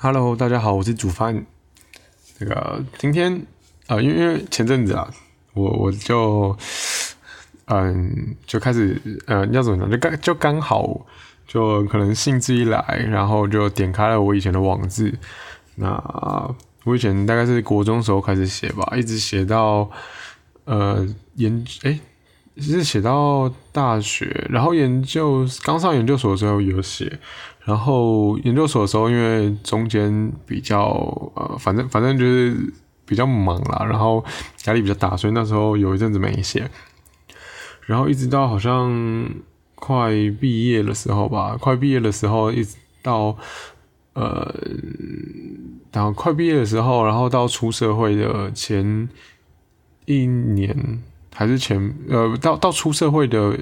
Hello，大家好，我是煮饭。那个今天啊，因为因为前阵子啊，我我就嗯就开始呃要怎么讲，就刚就刚好就可能兴致一来，然后就点开了我以前的网志。那我以前大概是国中时候开始写吧，一直写到呃研哎。是写到大学，然后研究刚上研究所的时候有写，然后研究所的时候因为中间比较呃，反正反正就是比较忙啦，然后压力比较大，所以那时候有一阵子没写，然后一直到好像快毕业的时候吧，快毕业的时候一直到呃，然后快毕业的时候，然后到出社会的前一年。还是前呃到到出社会的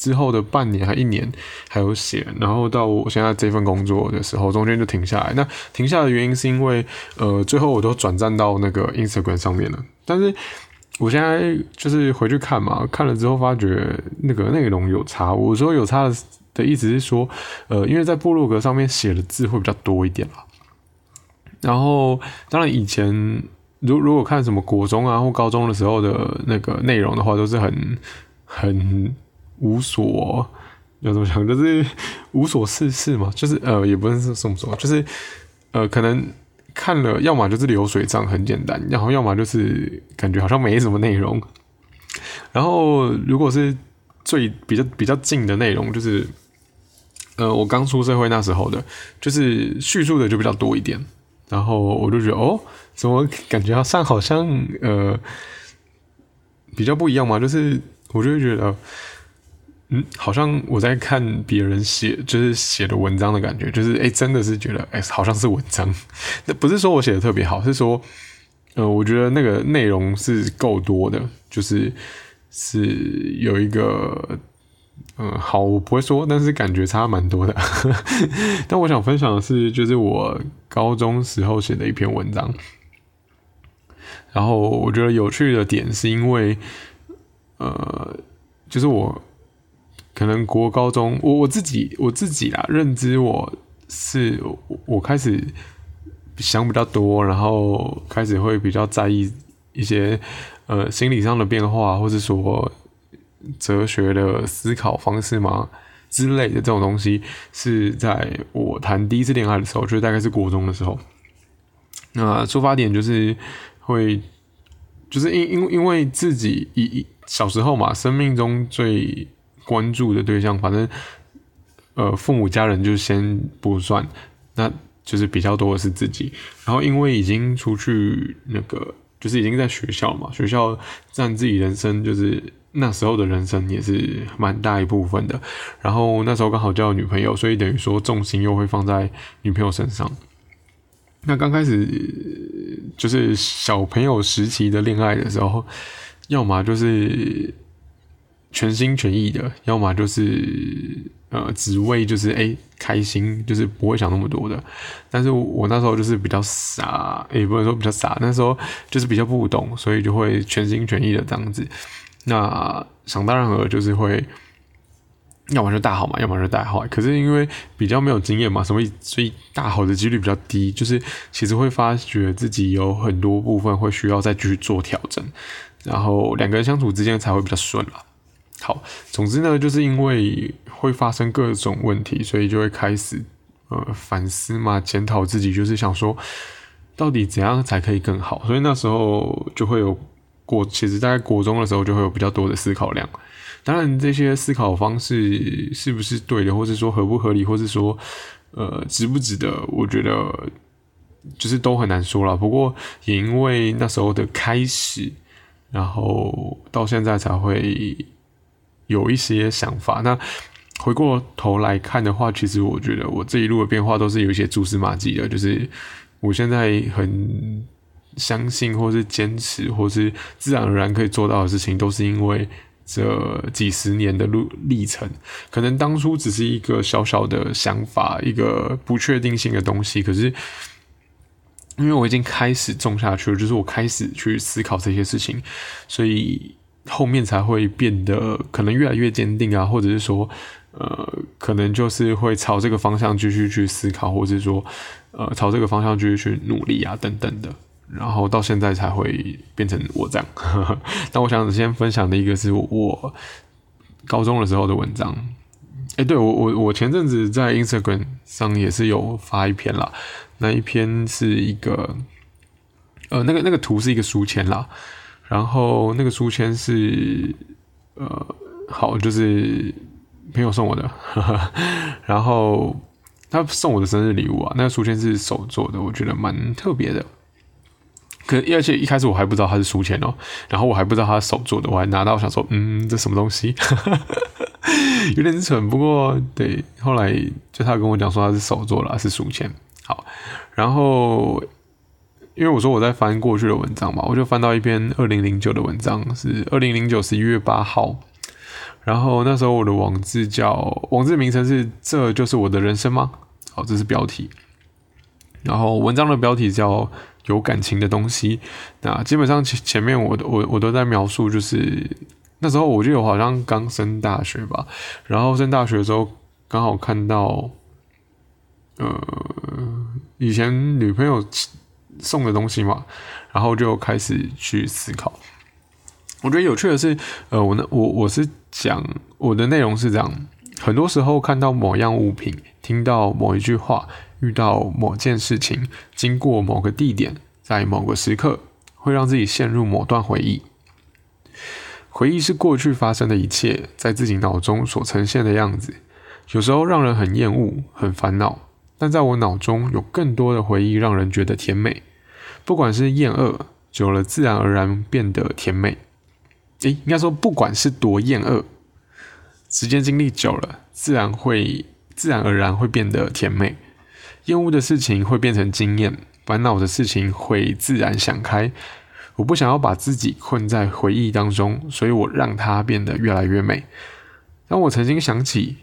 之后的半年还一年还有写，然后到我现在这份工作的时候，中间就停下来。那停下的原因是因为呃最后我都转战到那个 Instagram 上面了。但是我现在就是回去看嘛，看了之后发觉那个内容有差。我说有差的的意思是说，呃，因为在部落格上面写的字会比较多一点啦。然后当然以前。如如果看什么国中啊或高中的时候的那个内容的话，都是很很无所要怎么讲，就是无所事事嘛，就是呃也不是这么说，就是呃可能看了，要么就是流水账很简单，然后要么就是感觉好像没什么内容。然后如果是最比较比较近的内容，就是呃我刚出社会那时候的，就是叙述的就比较多一点。然后我就觉得哦，怎么感觉好像好像呃比较不一样嘛？就是我就会觉得，嗯，好像我在看别人写，就是写的文章的感觉，就是哎，真的是觉得哎，好像是文章。那不是说我写的特别好，是说呃，我觉得那个内容是够多的，就是是有一个。嗯，好，我不会说，但是感觉差蛮多的。但我想分享的是，就是我高中时候写的一篇文章。然后我觉得有趣的点是因为，呃，就是我可能国高中，我我自己我自己啦，认知我是我开始想比较多，然后开始会比较在意一些呃心理上的变化，或者说。哲学的思考方式吗之类的这种东西，是在我谈第一次恋爱的时候，就大概是国中的时候。那出发点就是会，就是因因因为自己一小时候嘛，生命中最关注的对象，反正呃父母家人就先不算，那就是比较多的是自己。然后因为已经出去那个，就是已经在学校嘛，学校占自己人生就是。那时候的人生也是蛮大一部分的，然后那时候刚好交了女朋友，所以等于说重心又会放在女朋友身上。那刚开始就是小朋友时期的恋爱的时候，要么就是全心全意的，要么就是呃只为就是哎开心，就是不会想那么多的。但是我那时候就是比较傻，也不能说比较傻，那时候就是比较不懂，所以就会全心全意的这样子。那想当然尔就是会，要么就大好嘛，要么就大坏。可是因为比较没有经验嘛，所以所以大好的几率比较低。就是其实会发觉自己有很多部分会需要再继续做调整，然后两个人相处之间才会比较顺了。好，总之呢，就是因为会发生各种问题，所以就会开始呃反思嘛，检讨自己，就是想说到底怎样才可以更好。所以那时候就会有。国其实，在国中的时候就会有比较多的思考量。当然，这些思考方式是不是对的，或者说合不合理，或者说呃值不值得，我觉得就是都很难说了。不过，也因为那时候的开始，然后到现在才会有一些想法。那回过头来看的话，其实我觉得我这一路的变化都是有一些蛛丝马迹的。就是我现在很。相信，或是坚持，或是自然而然可以做到的事情，都是因为这几十年的路历程。可能当初只是一个小小的想法，一个不确定性的东西。可是，因为我已经开始种下去了，就是我开始去思考这些事情，所以后面才会变得可能越来越坚定啊，或者是说，呃，可能就是会朝这个方向继续去思考，或者说，呃，朝这个方向继续去努力啊，等等的，然后到现在才会变成我这样。那我想先分享的一个是我高中的时候的文章。哎，对我我我前阵子在 Instagram 上也是有发一篇啦，那一篇是一个，呃，那个那个图是一个书签啦，然后那个书签是，呃，好就是。朋友送我的，然后他送我的生日礼物啊，那个书签是手做的，我觉得蛮特别的。可而且一开始我还不知道它是书签哦，然后我还不知道它是手做的，我还拿到想说，嗯，这什么东西，有点蠢。不过对，后来就他跟我讲说他是手做了，是书签。好，然后因为我说我在翻过去的文章嘛，我就翻到一篇二零零九的文章，是二零零九十一月八号。然后那时候我的网志叫网志名称是这就是我的人生吗？好，这是标题。然后文章的标题叫有感情的东西。那基本上前前面我我我都在描述，就是那时候我就有好像刚升大学吧。然后升大学的时候刚好看到，呃，以前女朋友送的东西嘛，然后就开始去思考。我觉得有趣的是，呃，我呢，我我是讲我的内容是这样，很多时候看到某样物品，听到某一句话，遇到某件事情，经过某个地点，在某个时刻，会让自己陷入某段回忆。回忆是过去发生的一切，在自己脑中所呈现的样子，有时候让人很厌恶、很烦恼，但在我脑中有更多的回忆，让人觉得甜美。不管是厌恶，久了自然而然变得甜美。诶，应该说，不管是多厌恶，时间经历久了，自然会自然而然会变得甜美。厌恶的事情会变成经验，烦恼的事情会自然想开。我不想要把自己困在回忆当中，所以我让它变得越来越美。当我曾经想起，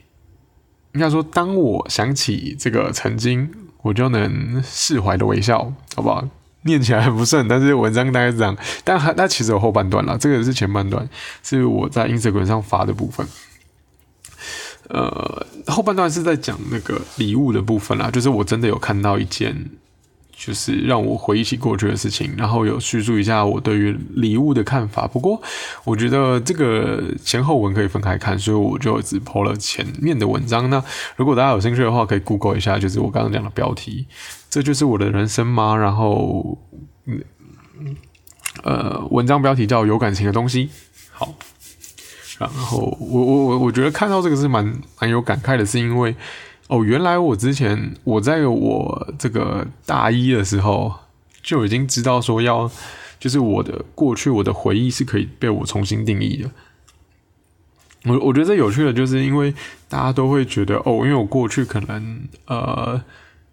应该说，当我想起这个曾经，我就能释怀的微笑，好不好？念起来很不顺，但是文章大概是这样。但还那其实有后半段了，这个是前半段，是我在 Instagram 上发的部分。呃，后半段是在讲那个礼物的部分啦，就是我真的有看到一件，就是让我回忆起过去的事情，然后有叙述一下我对于礼物的看法。不过我觉得这个前后文可以分开看，所以我就只抛了前面的文章。那如果大家有兴趣的话，可以 Google 一下，就是我刚刚讲的标题。这就是我的人生吗？然后，嗯，呃，文章标题叫“有感情的东西”。好，然后我我我我觉得看到这个是蛮蛮有感慨的，是因为哦，原来我之前我在我这个大一的时候就已经知道说要，就是我的过去我的回忆是可以被我重新定义的。我我觉得这有趣的，就是因为大家都会觉得哦，因为我过去可能呃。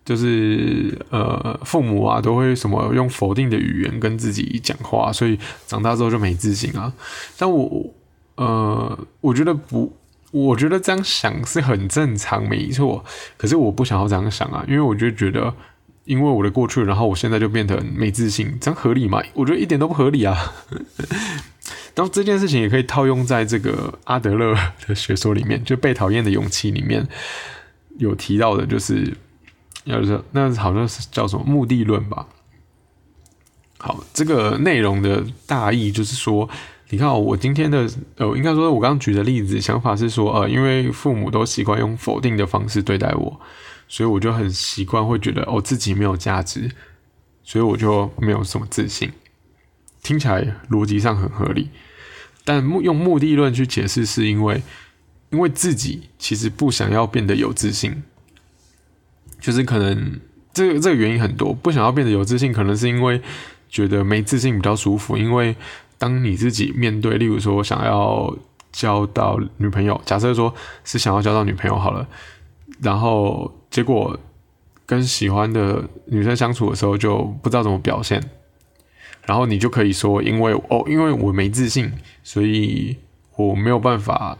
就是呃，父母啊都会什么用否定的语言跟自己讲话，所以长大之后就没自信啊。但我呃，我觉得不，我觉得这样想是很正常，没错。可是我不想要这样想啊，因为我就觉得，因为我的过去，然后我现在就变得没自信，这样合理吗？我觉得一点都不合理啊。然后这件事情也可以套用在这个阿德勒的学说里面，就被讨厌的勇气里面有提到的，就是。要是那好像是叫什么目的论吧。好，这个内容的大意就是说，你看我今天的呃，应该说我刚刚举的例子，想法是说，呃，因为父母都习惯用否定的方式对待我，所以我就很习惯会觉得哦自己没有价值，所以我就没有什么自信。听起来逻辑上很合理，但目用目的论去解释，是因为因为自己其实不想要变得有自信。就是可能这个这个原因很多，不想要变得有自信，可能是因为觉得没自信比较舒服。因为当你自己面对，例如说想要交到女朋友，假设说是想要交到女朋友好了，然后结果跟喜欢的女生相处的时候就不知道怎么表现，然后你就可以说，因为哦，因为我没自信，所以我没有办法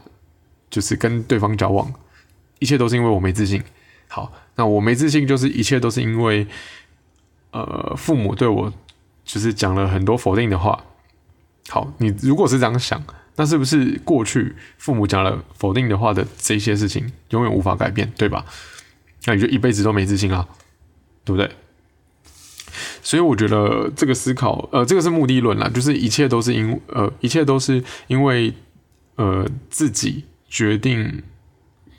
就是跟对方交往，一切都是因为我没自信。好。那我没自信，就是一切都是因为，呃，父母对我就是讲了很多否定的话。好，你如果是这样想，那是不是过去父母讲了否定的话的这些事情永远无法改变，对吧？那你就一辈子都没自信啊，对不对？所以我觉得这个思考，呃，这个是目的论啦，就是一切都是因，呃，一切都是因为，呃，自己决定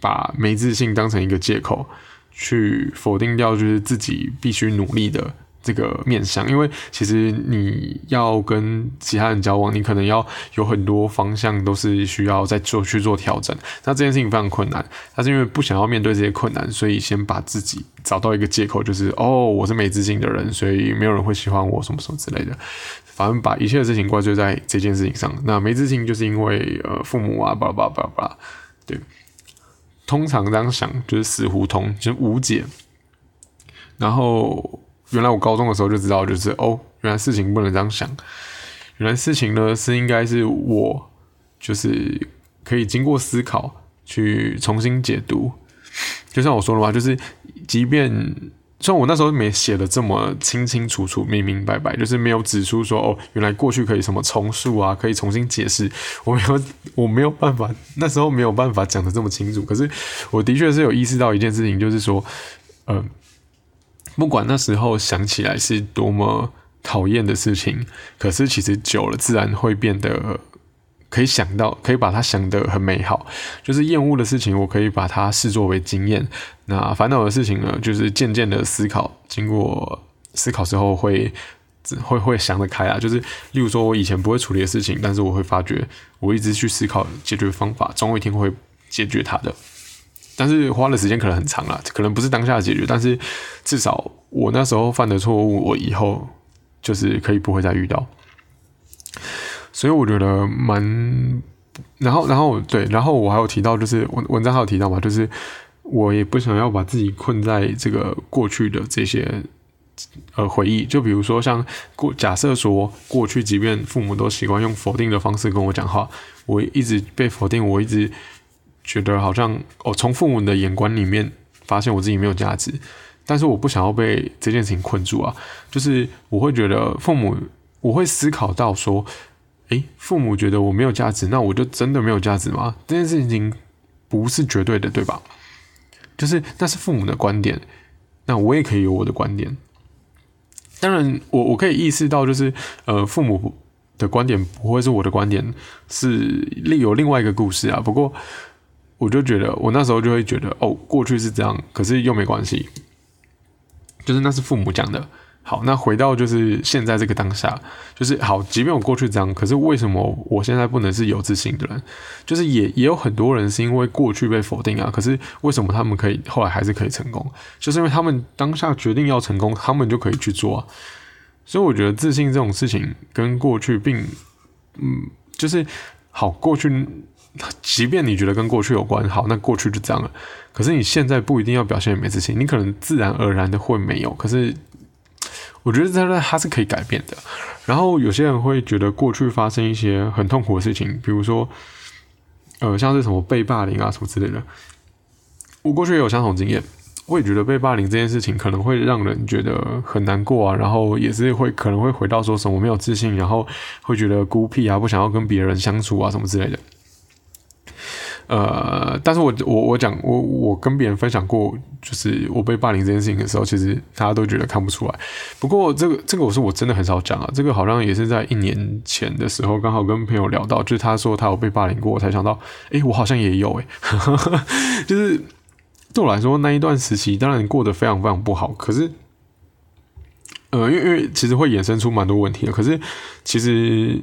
把没自信当成一个借口，去否定掉，就是自己必须努力的。这个面向，因为其实你要跟其他人交往，你可能要有很多方向都是需要再做去做调整。那这件事情非常困难，但是因为不想要面对这些困难，所以先把自己找到一个借口，就是哦，我是没自信的人，所以没有人会喜欢我，什么什么之类的。反正把一切的事情怪罪在这件事情上。那没自信就是因为呃父母啊，巴拉巴拉巴拉巴拉。对，通常这样想就是死胡同，就是无解。然后。原来我高中的时候就知道，就是哦，原来事情不能这样想。原来事情呢是应该是我，就是可以经过思考去重新解读。就像我说的嘛，就是即便虽然我那时候没写的这么清清楚楚、明明白白，就是没有指出说哦，原来过去可以什么重塑啊，可以重新解释。我没有，我没有办法，那时候没有办法讲的这么清楚。可是我的确是有意识到一件事情，就是说，嗯。不管那时候想起来是多么讨厌的事情，可是其实久了自然会变得可以想到，可以把它想得很美好。就是厌恶的事情，我可以把它视作为经验；那烦恼的事情呢，就是渐渐的思考，经过思考之后会会会想得开啊。就是例如说，我以前不会处理的事情，但是我会发觉，我一直去思考解决方法，总有一天会解决它的。但是花的时间可能很长了，可能不是当下解决，但是至少我那时候犯的错误，我以后就是可以不会再遇到。所以我觉得蛮，然后然后对，然后我还有提到，就是文文章还有提到嘛，就是我也不想要把自己困在这个过去的这些呃回忆，就比如说像过假设说过去，即便父母都习惯用否定的方式跟我讲话，我一直被否定，我一直。觉得好像我从父母的眼光里面发现我自己没有价值，但是我不想要被这件事情困住啊。就是我会觉得父母，我会思考到说，诶，父母觉得我没有价值，那我就真的没有价值吗？这件事情不是绝对的，对吧？就是那是父母的观点，那我也可以有我的观点。当然，我我可以意识到，就是呃，父母的观点不会是我的观点，是另有另外一个故事啊。不过。我就觉得，我那时候就会觉得，哦，过去是这样，可是又没关系，就是那是父母讲的。好，那回到就是现在这个当下，就是好，即便我过去这样，可是为什么我现在不能是有自信的人？就是也也有很多人是因为过去被否定啊，可是为什么他们可以后来还是可以成功？就是因为他们当下决定要成功，他们就可以去做啊。所以我觉得自信这种事情跟过去并，嗯，就是好过去。即便你觉得跟过去有关，好，那过去就这样了。可是你现在不一定要表现没自信，你可能自然而然的会没有。可是我觉得这它是可以改变的。然后有些人会觉得过去发生一些很痛苦的事情，比如说，呃，像是什么被霸凌啊什么之类的。我过去也有相同经验，我也觉得被霸凌这件事情可能会让人觉得很难过啊，然后也是会可能会回到说什么没有自信，然后会觉得孤僻啊，不想要跟别人相处啊什么之类的。呃，但是我我我讲我我跟别人分享过，就是我被霸凌这件事情的时候，其实大家都觉得看不出来。不过这个这个我是我真的很少讲啊，这个好像也是在一年前的时候，刚好跟朋友聊到，就是他说他有被霸凌过，我才想到，哎，我好像也有哎，就是对我来说那一段时期，当然过得非常非常不好。可是，呃，因为因为其实会衍生出蛮多问题的。可是其实，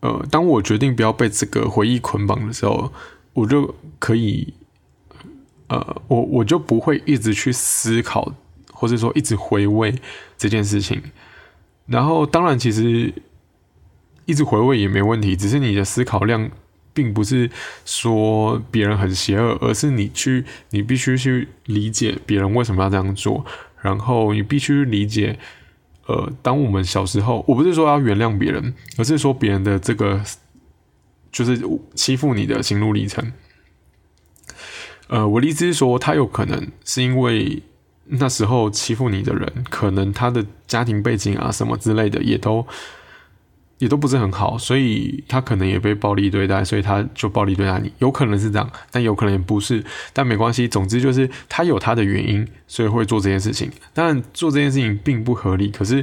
呃，当我决定不要被这个回忆捆绑的时候。我就可以，呃，我我就不会一直去思考，或者说一直回味这件事情。然后，当然，其实一直回味也没问题，只是你的思考量并不是说别人很邪恶，而是你去，你必须去理解别人为什么要这样做，然后你必须理解，呃，当我们小时候，我不是说要原谅别人，而是说别人的这个。就是欺负你的心路历程。呃，我的意思是说，他有可能是因为那时候欺负你的人，可能他的家庭背景啊什么之类的，也都也都不是很好，所以他可能也被暴力对待，所以他就暴力对待你，有可能是这样，但有可能也不是，但没关系，总之就是他有他的原因，所以会做这件事情。当然做这件事情并不合理，可是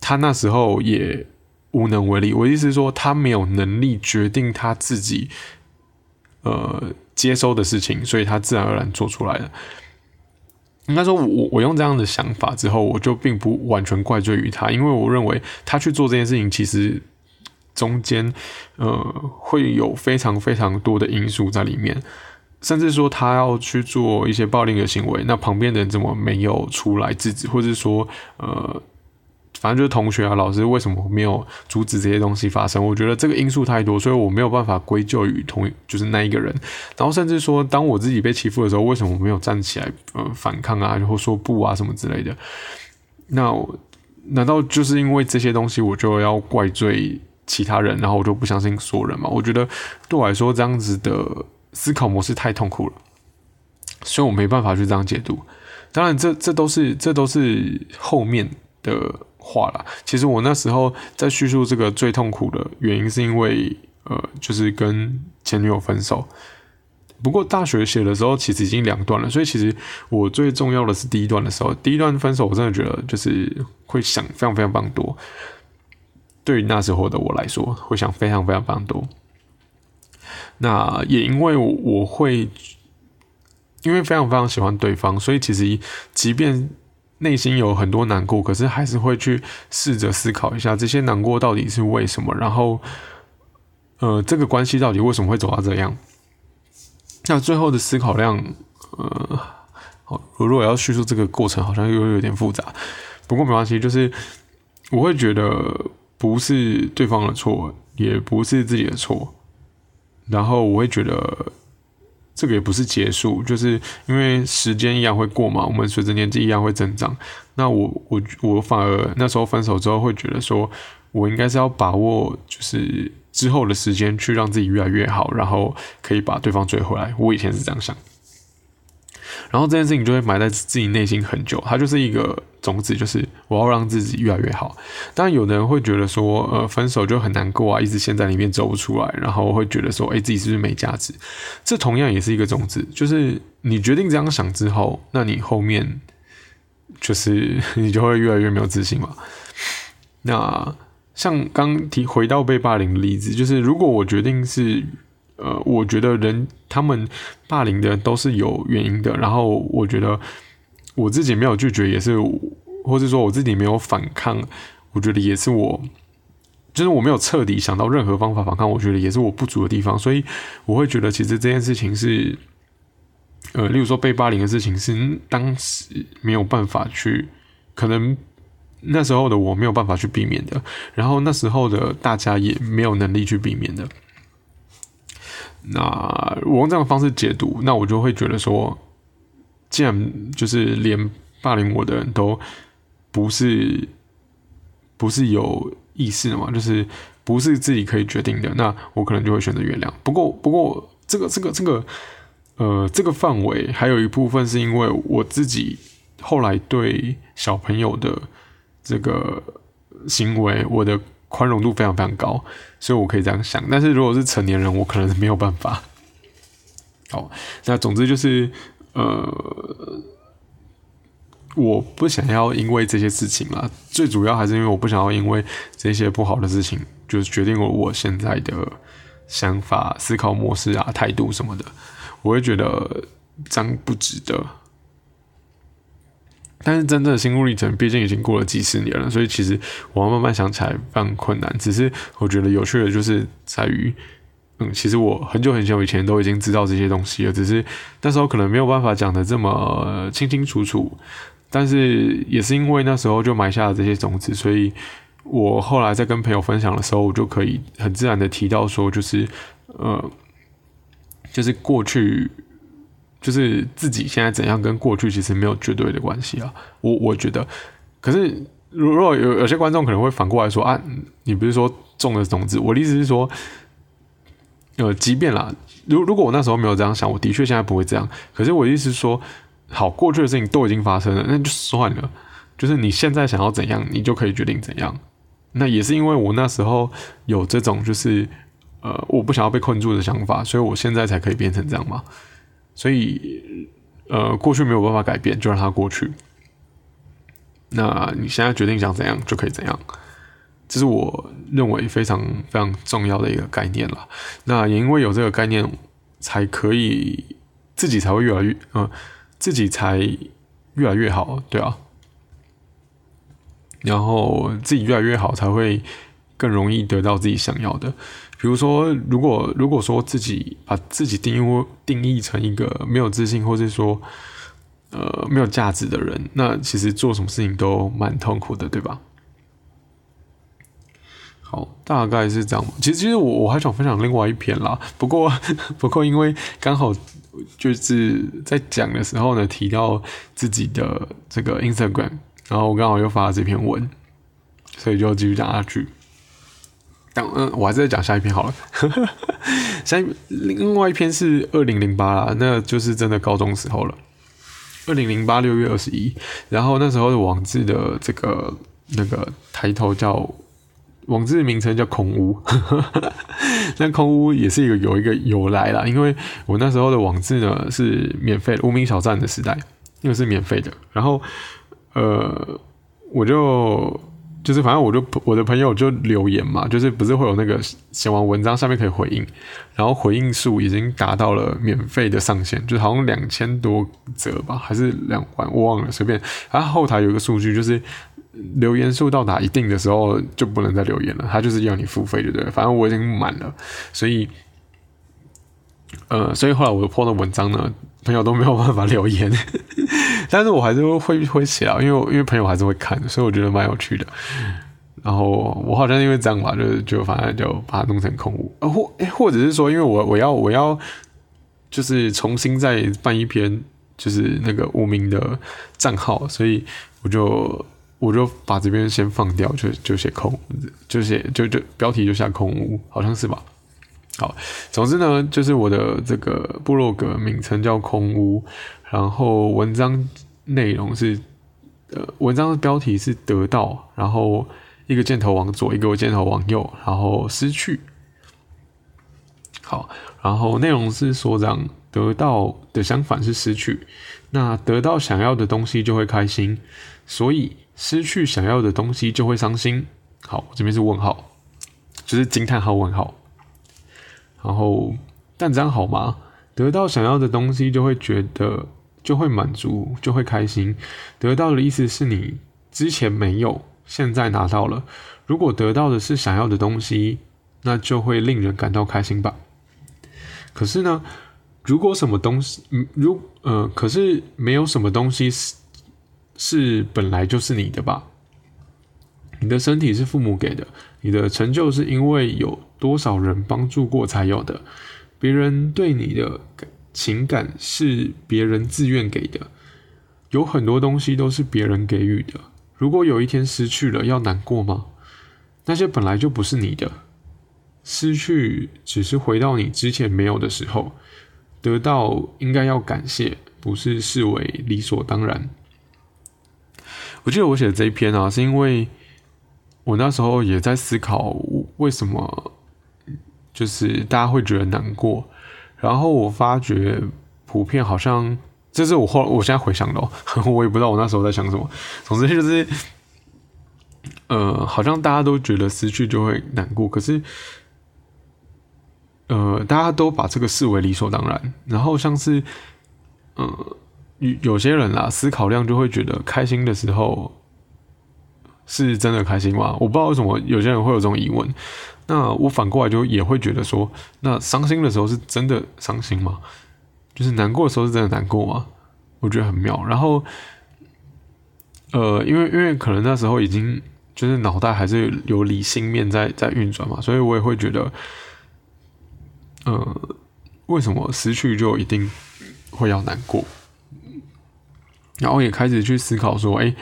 他那时候也无能为力。我意思是说，他没有能力决定他自己呃接收的事情，所以他自然而然做出来了。应该说，我我用这样的想法之后，我就并不完全怪罪于他，因为我认为他去做这件事情，其实中间呃会有非常非常多的因素在里面，甚至说他要去做一些暴力的行为，那旁边的人怎么没有出来制止，或者说呃。反正就是同学啊，老师为什么没有阻止这些东西发生？我觉得这个因素太多，所以我没有办法归咎于同就是那一个人。然后甚至说，当我自己被欺负的时候，为什么我没有站起来呃反抗啊，然后说不啊什么之类的？那难道就是因为这些东西，我就要怪罪其他人，然后我就不相信所有人吗？我觉得对我来说，这样子的思考模式太痛苦了，所以我没办法去这样解读。当然，这这都是这都是后面的。话了，其实我那时候在叙述这个最痛苦的原因，是因为呃，就是跟前女友分手。不过大学写的时候，其实已经两段了，所以其实我最重要的是第一段的时候，第一段分手，我真的觉得就是会想非常非常非常多。对于那时候的我来说，会想非常非常非常多。那也因为我会，因为非常非常喜欢对方，所以其实即便。内心有很多难过，可是还是会去试着思考一下这些难过到底是为什么，然后，呃，这个关系到底为什么会走到这样？那最后的思考量，呃，好，我如果要叙述这个过程，好像又有点复杂。不过没关系，就是我会觉得不是对方的错，也不是自己的错，然后我会觉得。这个也不是结束，就是因为时间一样会过嘛，我们随着年纪一样会增长。那我我我反而那时候分手之后会觉得说，我应该是要把握就是之后的时间去让自己越来越好，然后可以把对方追回来。我以前是这样想。然后这件事情就会埋在自己内心很久，它就是一个种子，就是我要让自己越来越好。当然，有的人会觉得说，呃，分手就很难过啊，一直陷在里面走不出来，然后会觉得说，哎，自己是不是没价值？这同样也是一个种子，就是你决定这样想之后，那你后面就是 你就会越来越没有自信嘛。那像刚提回到被霸凌的例子，就是如果我决定是。呃，我觉得人他们霸凌的都是有原因的，然后我觉得我自己没有拒绝，也是，或者说我自己没有反抗，我觉得也是我，就是我没有彻底想到任何方法反抗，我觉得也是我不足的地方，所以我会觉得其实这件事情是，呃，例如说被霸凌的事情是当时没有办法去，可能那时候的我没有办法去避免的，然后那时候的大家也没有能力去避免的。那我用这样的方式解读，那我就会觉得说，既然就是连霸凌我的人都不是不是有意识的嘛，就是不是自己可以决定的，那我可能就会选择原谅。不过，不过这个这个这个呃，这个范围还有一部分是因为我自己后来对小朋友的这个行为，我的。宽容度非常非常高，所以我可以这样想。但是如果是成年人，我可能是没有办法。好，那总之就是，呃，我不想要因为这些事情啦。最主要还是因为我不想要因为这些不好的事情，就是决定了我现在的想法、思考模式啊、态度什么的。我会觉得这样不值得。但是真正的心路历程，毕竟已经过了几十年了，所以其实我要慢慢想起来非常困难。只是我觉得有趣的，就是在于，嗯，其实我很久很久以前都已经知道这些东西了，只是那时候可能没有办法讲的这么清清楚楚。但是也是因为那时候就埋下了这些种子，所以我后来在跟朋友分享的时候，我就可以很自然的提到说，就是呃，就是过去。就是自己现在怎样跟过去其实没有绝对的关系啊，我我觉得，可是如果有有些观众可能会反过来说啊，你不是说种了种子？我的意思是说，呃，即便啦，如如果我那时候没有这样想，我的确现在不会这样。可是我的意思是说，好，过去的事情都已经发生了，那就算了。就是你现在想要怎样，你就可以决定怎样。那也是因为我那时候有这种就是呃我不想要被困住的想法，所以我现在才可以变成这样嘛。所以呃过去没有办法改变，就让它过去。那你现在决定想怎样就可以怎样，这是我认为非常非常重要的一个概念了。那也因为有这个概念，才可以自己才会越来越嗯，自己才越来越好，对啊。然后自己越来越好，才会更容易得到自己想要的。比如说，如果如果说自己把自己定义定义成一个没有自信，或者说呃没有价值的人，那其实做什么事情都蛮痛苦的，对吧？好，大概是这样。其实，其实我我还想分享另外一篇啦。不过，不过因为刚好就是在讲的时候呢，提到自己的这个 Instagram。然后我刚好又发了这篇文，所以就继续讲下去。但嗯，我还是讲下一篇好了。下一另外一篇是二零零八啦，那就是真的高中时候了。二零零八六月二十一，然后那时候的网志的这个那个抬头叫网志的名称叫空屋，那空屋也是一个有一个由来啦，因为我那时候的网志呢是免费无名小站的时代，因为是免费的，然后。呃，我就就是反正我就我的朋友就留言嘛，就是不是会有那个写完文章下面可以回应，然后回应数已经达到了免费的上限，就好像两千多则吧，还是两万，我忘了，随便。然后后台有一个数据，就是留言数到达一定的时候就不能再留言了，他就是要你付费，对不对？反正我已经满了，所以。呃，所以后来我破的文章呢，朋友都没有办法留言，但是我还是会会写啊，因为因为朋友还是会看，所以我觉得蛮有趣的。然后我好像因为这样吧，就就反正就把它弄成空屋，或或者是说，因为我我要我要就是重新再办一篇，就是那个无名的账号，所以我就我就把这边先放掉，就就写空，就写就就标题就下空屋，好像是吧。好，总之呢，就是我的这个部落格名称叫空屋，然后文章内容是，呃，文章的标题是得到，然后一个箭头往左，一个箭头往右，然后失去。好，然后内容是说这样，得到的相反是失去，那得到想要的东西就会开心，所以失去想要的东西就会伤心。好，这边是问号，就是惊叹号问号。然后，但这样好吗？得到想要的东西，就会觉得就会满足，就会开心。得到的意思是你之前没有，现在拿到了。如果得到的是想要的东西，那就会令人感到开心吧。可是呢，如果什么东西，嗯，如呃，可是没有什么东西是是本来就是你的吧？你的身体是父母给的，你的成就是因为有。多少人帮助过才有的？别人对你的情感是别人自愿给的，有很多东西都是别人给予的。如果有一天失去了，要难过吗？那些本来就不是你的，失去只是回到你之前没有的时候，得到应该要感谢，不是视为理所当然。我记得我写的这一篇啊，是因为我那时候也在思考为什么。就是大家会觉得难过，然后我发觉普遍好像，这是我后我现在回想的，我也不知道我那时候在想什么。总之就是，呃，好像大家都觉得失去就会难过，可是，呃，大家都把这个视为理所当然。然后像是，呃，有有些人啦，思考量就会觉得开心的时候是真的开心吗？我不知道为什么有些人会有这种疑问。那我反过来就也会觉得说，那伤心的时候是真的伤心吗？就是难过的时候是真的难过吗？我觉得很妙。然后，呃，因为因为可能那时候已经就是脑袋还是有理性面在在运转嘛，所以我也会觉得，呃，为什么失去就一定会要难过？然后也开始去思考说，哎，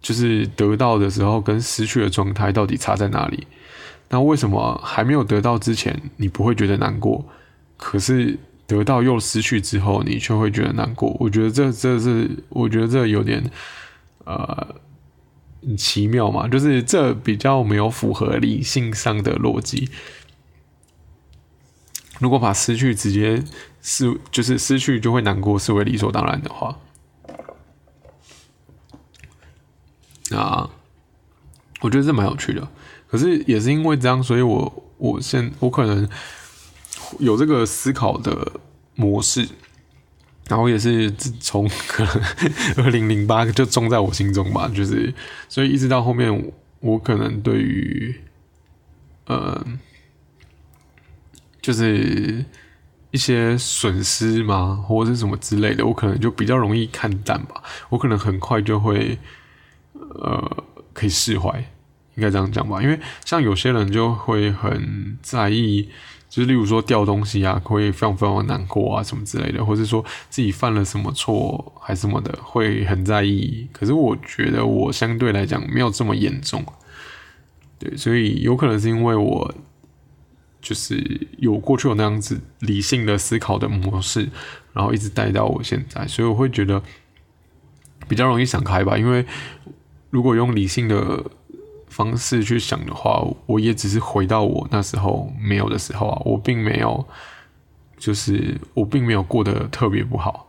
就是得到的时候跟失去的状态到底差在哪里？那为什么还没有得到之前，你不会觉得难过？可是得到又失去之后，你却会觉得难过？我觉得这这是，我觉得这有点，呃，很奇妙嘛，就是这比较没有符合理性上的逻辑。如果把失去直接视就是失去就会难过视为理所当然的话，那我觉得这蛮有趣的。可是也是因为这样，所以我我现我可能有这个思考的模式。然后也是从可能二零零八就种在我心中吧，就是所以一直到后面，我可能对于呃，就是一些损失嘛，或者是什么之类的，我可能就比较容易看淡吧。我可能很快就会呃可以释怀，应该这样讲吧。因为像有些人就会很在意。就是例如说掉东西啊，会非常非常难过啊，什么之类的，或者说自己犯了什么错还什么的，会很在意。可是我觉得我相对来讲没有这么严重，对，所以有可能是因为我就是有过去有那样子理性的思考的模式，然后一直带到我现在，所以我会觉得比较容易想开吧。因为如果用理性的。方式去想的话，我也只是回到我那时候没有的时候啊，我并没有，就是我并没有过得特别不好。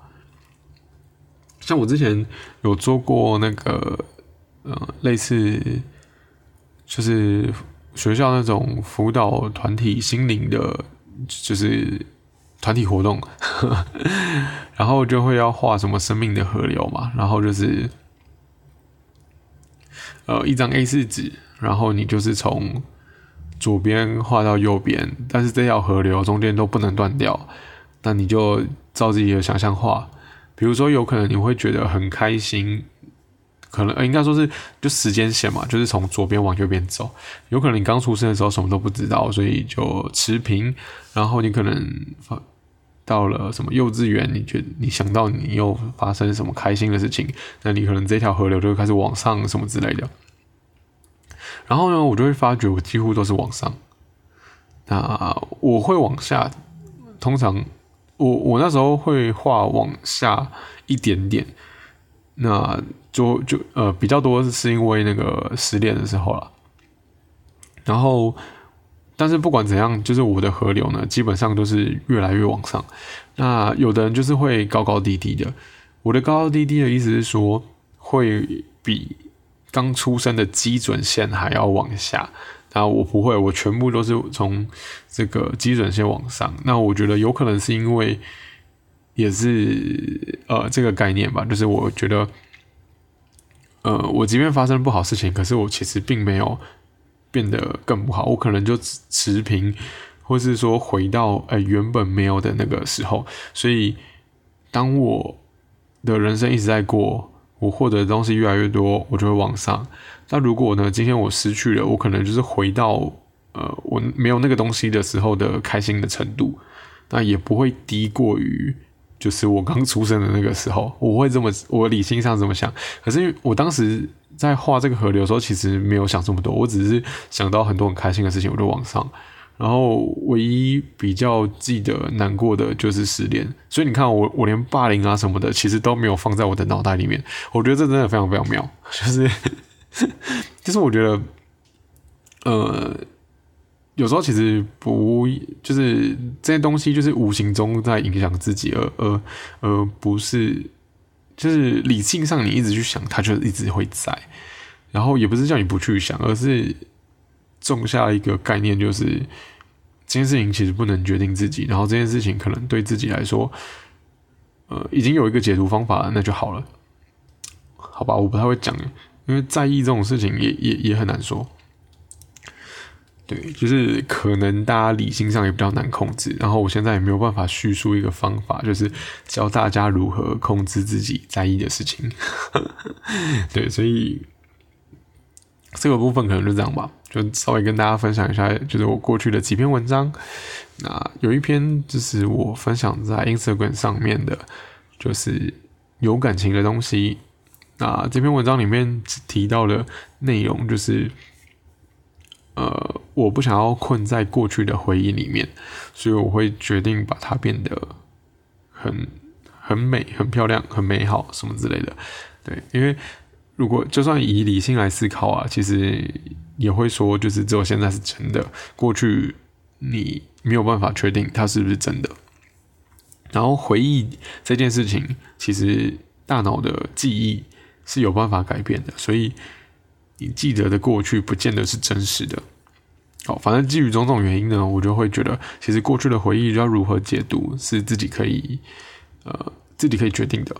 像我之前有做过那个，呃，类似就是学校那种辅导团体心灵的，就是团体活动，然后就会要画什么生命的河流嘛，然后就是。呃，一张 A 四纸，然后你就是从左边画到右边，但是这条河流中间都不能断掉。那你就照自己的想象画，比如说有可能你会觉得很开心，可能应该说是就时间线嘛，就是从左边往右边走。有可能你刚出生的时候什么都不知道，所以就持平。然后你可能到了什么幼稚园，你觉得你想到你又发生什么开心的事情，那你可能这条河流就会开始往上什么之类的。然后呢，我就会发觉我几乎都是往上。那我会往下，通常我我那时候会画往下一点点，那就就呃比较多是因为那个失恋的时候了。然后，但是不管怎样，就是我的河流呢，基本上都是越来越往上。那有的人就是会高高低低的，我的高高低低的意思是说会比。刚出生的基准线还要往下，那我不会，我全部都是从这个基准线往上。那我觉得有可能是因为，也是呃这个概念吧，就是我觉得，呃，我即便发生不好事情，可是我其实并没有变得更不好，我可能就持平，或是说回到呃原本没有的那个时候。所以，当我的人生一直在过。我获得的东西越来越多，我就会往上。那如果呢？今天我失去了，我可能就是回到呃我没有那个东西的时候的开心的程度，那也不会低过于就是我刚出生的那个时候。我会这么，我理性上这么想。可是因为我当时在画这个河流的时候，其实没有想这么多，我只是想到很多很开心的事情，我就往上。然后唯一比较记得难过的就是失恋，所以你看我我连霸凌啊什么的，其实都没有放在我的脑袋里面。我觉得这真的非常非常妙，就是 就是我觉得，呃，有时候其实不就是这些东西，就是无形中在影响自己，而而而不是就是理性上你一直去想，它就一直会在。然后也不是叫你不去想，而是种下一个概念，就是。这件事情其实不能决定自己，然后这件事情可能对自己来说，呃，已经有一个解读方法了，那就好了，好吧？我不太会讲，因为在意这种事情也也也很难说。对，就是可能大家理性上也比较难控制，然后我现在也没有办法叙述一个方法，就是教大家如何控制自己在意的事情。对，所以。这个部分可能就这样吧，就稍微跟大家分享一下，就是我过去的几篇文章。那有一篇就是我分享在 Instagram 上面的，就是有感情的东西。那这篇文章里面提到的内容就是，呃，我不想要困在过去的回忆里面，所以我会决定把它变得很很美、很漂亮、很美好什么之类的。对，因为。如果就算以理性来思考啊，其实也会说，就是只有现在是真的，过去你没有办法确定它是不是真的。然后回忆这件事情，其实大脑的记忆是有办法改变的，所以你记得的过去不见得是真实的。好，反正基于种种原因呢，我就会觉得，其实过去的回忆要如何解读，是自己可以呃自己可以决定的。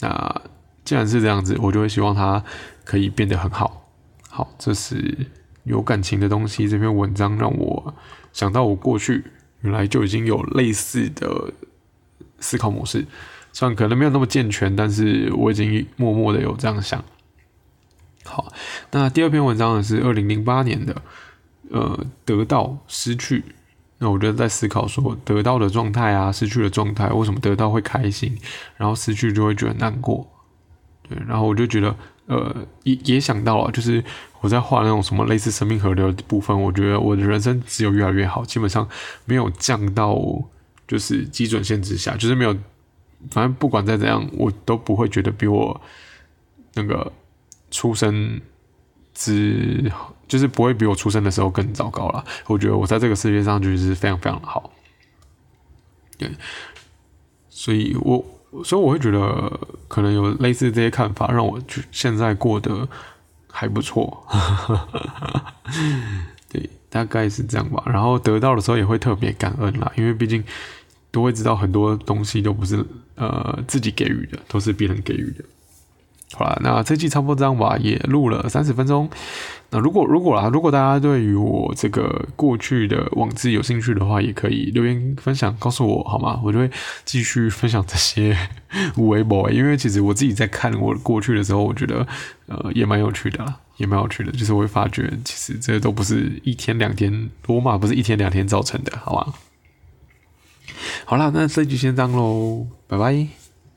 那既然是这样子，我就会希望它可以变得很好。好，这是有感情的东西。这篇文章让我想到，我过去原来就已经有类似的思考模式，虽然可能没有那么健全，但是我已经默默的有这样想。好，那第二篇文章呢是二零零八年的。呃，得到失去，那我觉得在思考说，得到的状态啊，失去的状态，为什么得到会开心，然后失去就会觉得难过？对，然后我就觉得，呃，也也想到了，就是我在画那种什么类似生命河流的部分，我觉得我的人生只有越来越好，基本上没有降到就是基准线之下，就是没有，反正不管再怎样，我都不会觉得比我那个出生。之就是不会比我出生的时候更糟糕了。我觉得我在这个世界上就是非常非常的好，对，所以我所以我会觉得可能有类似这些看法，让我就现在过得还不错。对，大概是这样吧。然后得到的时候也会特别感恩啦，因为毕竟都会知道很多东西都不是呃自己给予的，都是别人给予的。好了，那这期差不多这样吧，也录了三十分钟。那如果如果啦，如果大家对于我这个过去的网志有兴趣的话，也可以留言分享告诉我好吗？我就会继续分享这些无为 boy，因为其实我自己在看我过去的时候，我觉得呃也蛮有趣的啦，也蛮有趣的。就是我会发觉，其实这都不是一天两天，罗马不是一天两天造成的，好吗？好啦，那这期先这样喽，拜拜。